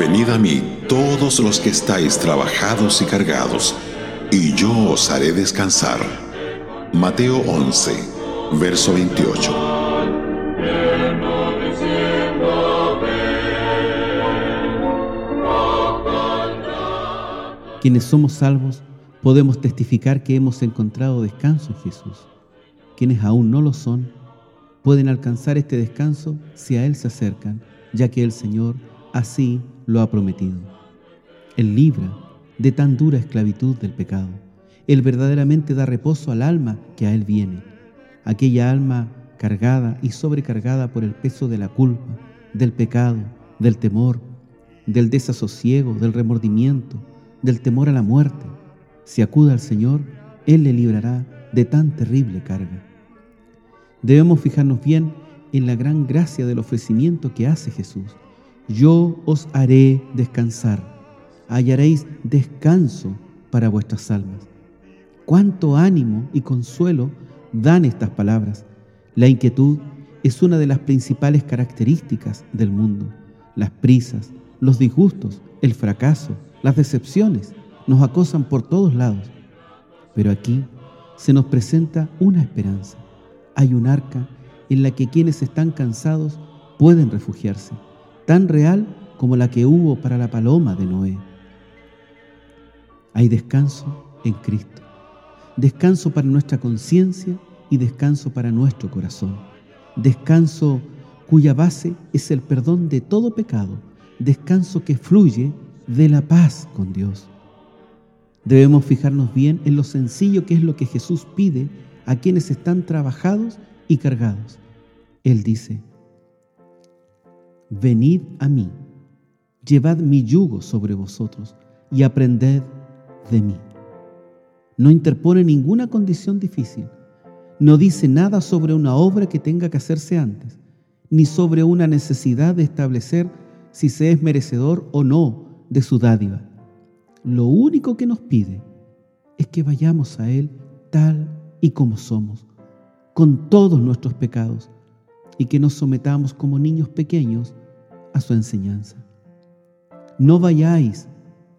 Venid a mí todos los que estáis trabajados y cargados, y yo os haré descansar. Mateo 11, verso 28. Quienes somos salvos podemos testificar que hemos encontrado descanso en Jesús. Quienes aún no lo son, pueden alcanzar este descanso si a Él se acercan, ya que el Señor así lo ha prometido. Él libra de tan dura esclavitud del pecado. Él verdaderamente da reposo al alma que a Él viene, aquella alma cargada y sobrecargada por el peso de la culpa, del pecado, del temor, del desasosiego, del remordimiento, del temor a la muerte. Si acude al Señor, Él le librará de tan terrible carga. Debemos fijarnos bien en la gran gracia del ofrecimiento que hace Jesús yo os haré descansar, hallaréis descanso para vuestras almas. Cuánto ánimo y consuelo dan estas palabras. La inquietud es una de las principales características del mundo. Las prisas, los disgustos, el fracaso, las decepciones nos acosan por todos lados. Pero aquí se nos presenta una esperanza. Hay un arca en la que quienes están cansados pueden refugiarse tan real como la que hubo para la paloma de Noé. Hay descanso en Cristo, descanso para nuestra conciencia y descanso para nuestro corazón, descanso cuya base es el perdón de todo pecado, descanso que fluye de la paz con Dios. Debemos fijarnos bien en lo sencillo que es lo que Jesús pide a quienes están trabajados y cargados. Él dice, Venid a mí, llevad mi yugo sobre vosotros y aprended de mí. No interpone ninguna condición difícil, no dice nada sobre una obra que tenga que hacerse antes, ni sobre una necesidad de establecer si se es merecedor o no de su dádiva. Lo único que nos pide es que vayamos a Él tal y como somos, con todos nuestros pecados, y que nos sometamos como niños pequeños a su enseñanza. No vayáis,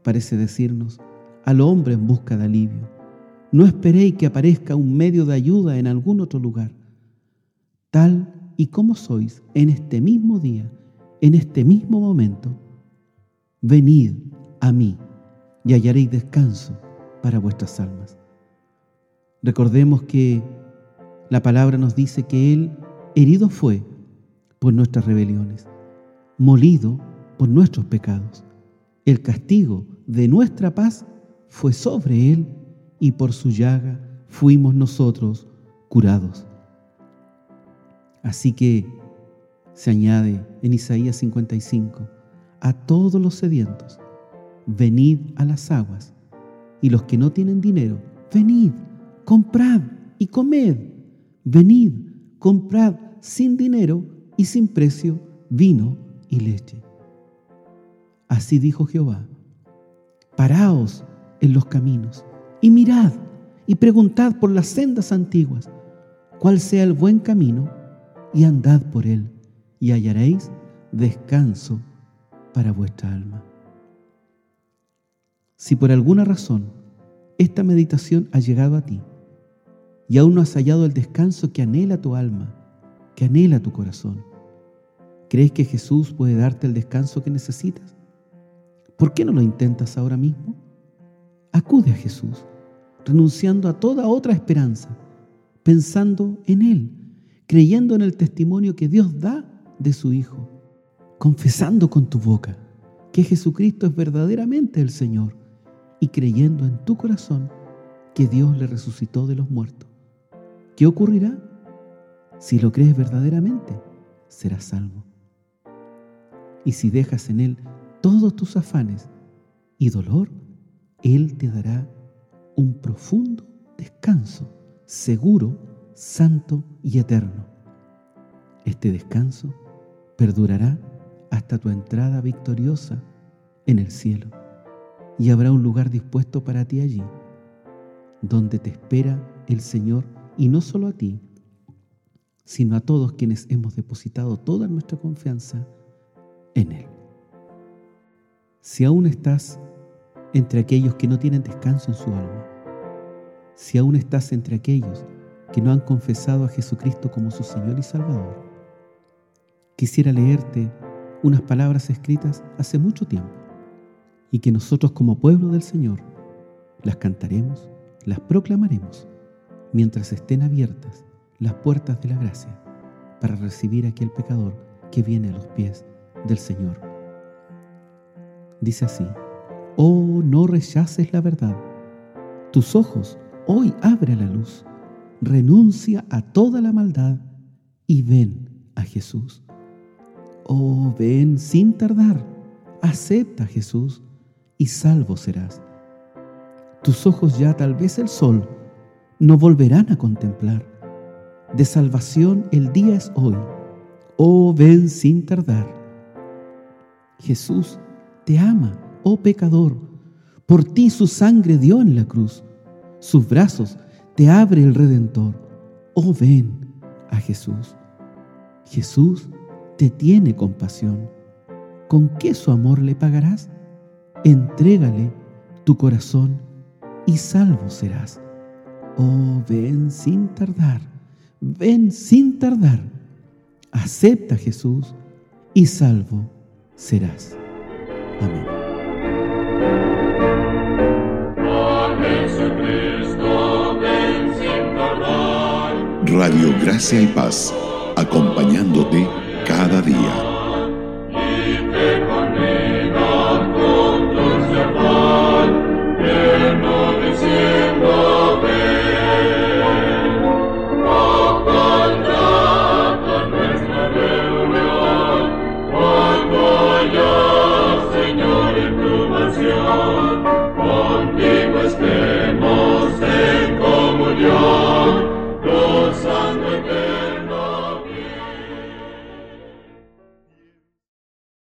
parece decirnos, al hombre en busca de alivio. No esperéis que aparezca un medio de ayuda en algún otro lugar. Tal y como sois en este mismo día, en este mismo momento, venid a mí y hallaréis descanso para vuestras almas. Recordemos que la palabra nos dice que Él herido fue por nuestras rebeliones molido por nuestros pecados. El castigo de nuestra paz fue sobre él y por su llaga fuimos nosotros curados. Así que se añade en Isaías 55, a todos los sedientos, venid a las aguas, y los que no tienen dinero, venid, comprad y comed, venid, comprad sin dinero y sin precio vino y leche. Así dijo Jehová, paraos en los caminos y mirad y preguntad por las sendas antiguas cuál sea el buen camino y andad por él y hallaréis descanso para vuestra alma. Si por alguna razón esta meditación ha llegado a ti y aún no has hallado el descanso que anhela tu alma, que anhela tu corazón, ¿Crees que Jesús puede darte el descanso que necesitas? ¿Por qué no lo intentas ahora mismo? Acude a Jesús, renunciando a toda otra esperanza, pensando en Él, creyendo en el testimonio que Dios da de su Hijo, confesando con tu boca que Jesucristo es verdaderamente el Señor y creyendo en tu corazón que Dios le resucitó de los muertos. ¿Qué ocurrirá? Si lo crees verdaderamente, serás salvo y si dejas en Él todos tus afanes y dolor, Él te dará un profundo descanso, seguro, santo y eterno. Este descanso perdurará hasta tu entrada victoriosa en el cielo y habrá un lugar dispuesto para ti allí, donde te espera el Señor y no solo a ti, sino a todos quienes hemos depositado toda nuestra confianza en Él. Si aún estás entre aquellos que no tienen descanso en su alma, si aún estás entre aquellos que no han confesado a Jesucristo como su Señor y Salvador, quisiera leerte unas palabras escritas hace mucho tiempo y que nosotros como pueblo del Señor las cantaremos, las proclamaremos mientras estén abiertas las puertas de la gracia para recibir a aquel pecador que viene a los pies del Señor. Dice así, oh, no rechaces la verdad. Tus ojos hoy abre la luz. Renuncia a toda la maldad y ven a Jesús. Oh, ven sin tardar. Acepta a Jesús y salvo serás. Tus ojos ya tal vez el sol no volverán a contemplar. De salvación el día es hoy. Oh, ven sin tardar. Jesús te ama, oh pecador. Por ti su sangre dio en la cruz. Sus brazos te abre el Redentor. Oh, ven a Jesús. Jesús te tiene compasión. ¿Con qué su amor le pagarás? Entrégale tu corazón y salvo serás. Oh, ven sin tardar, ven sin tardar. Acepta Jesús y salvo serás. Amén. Radio Gracia y Paz, acompañándote cada día.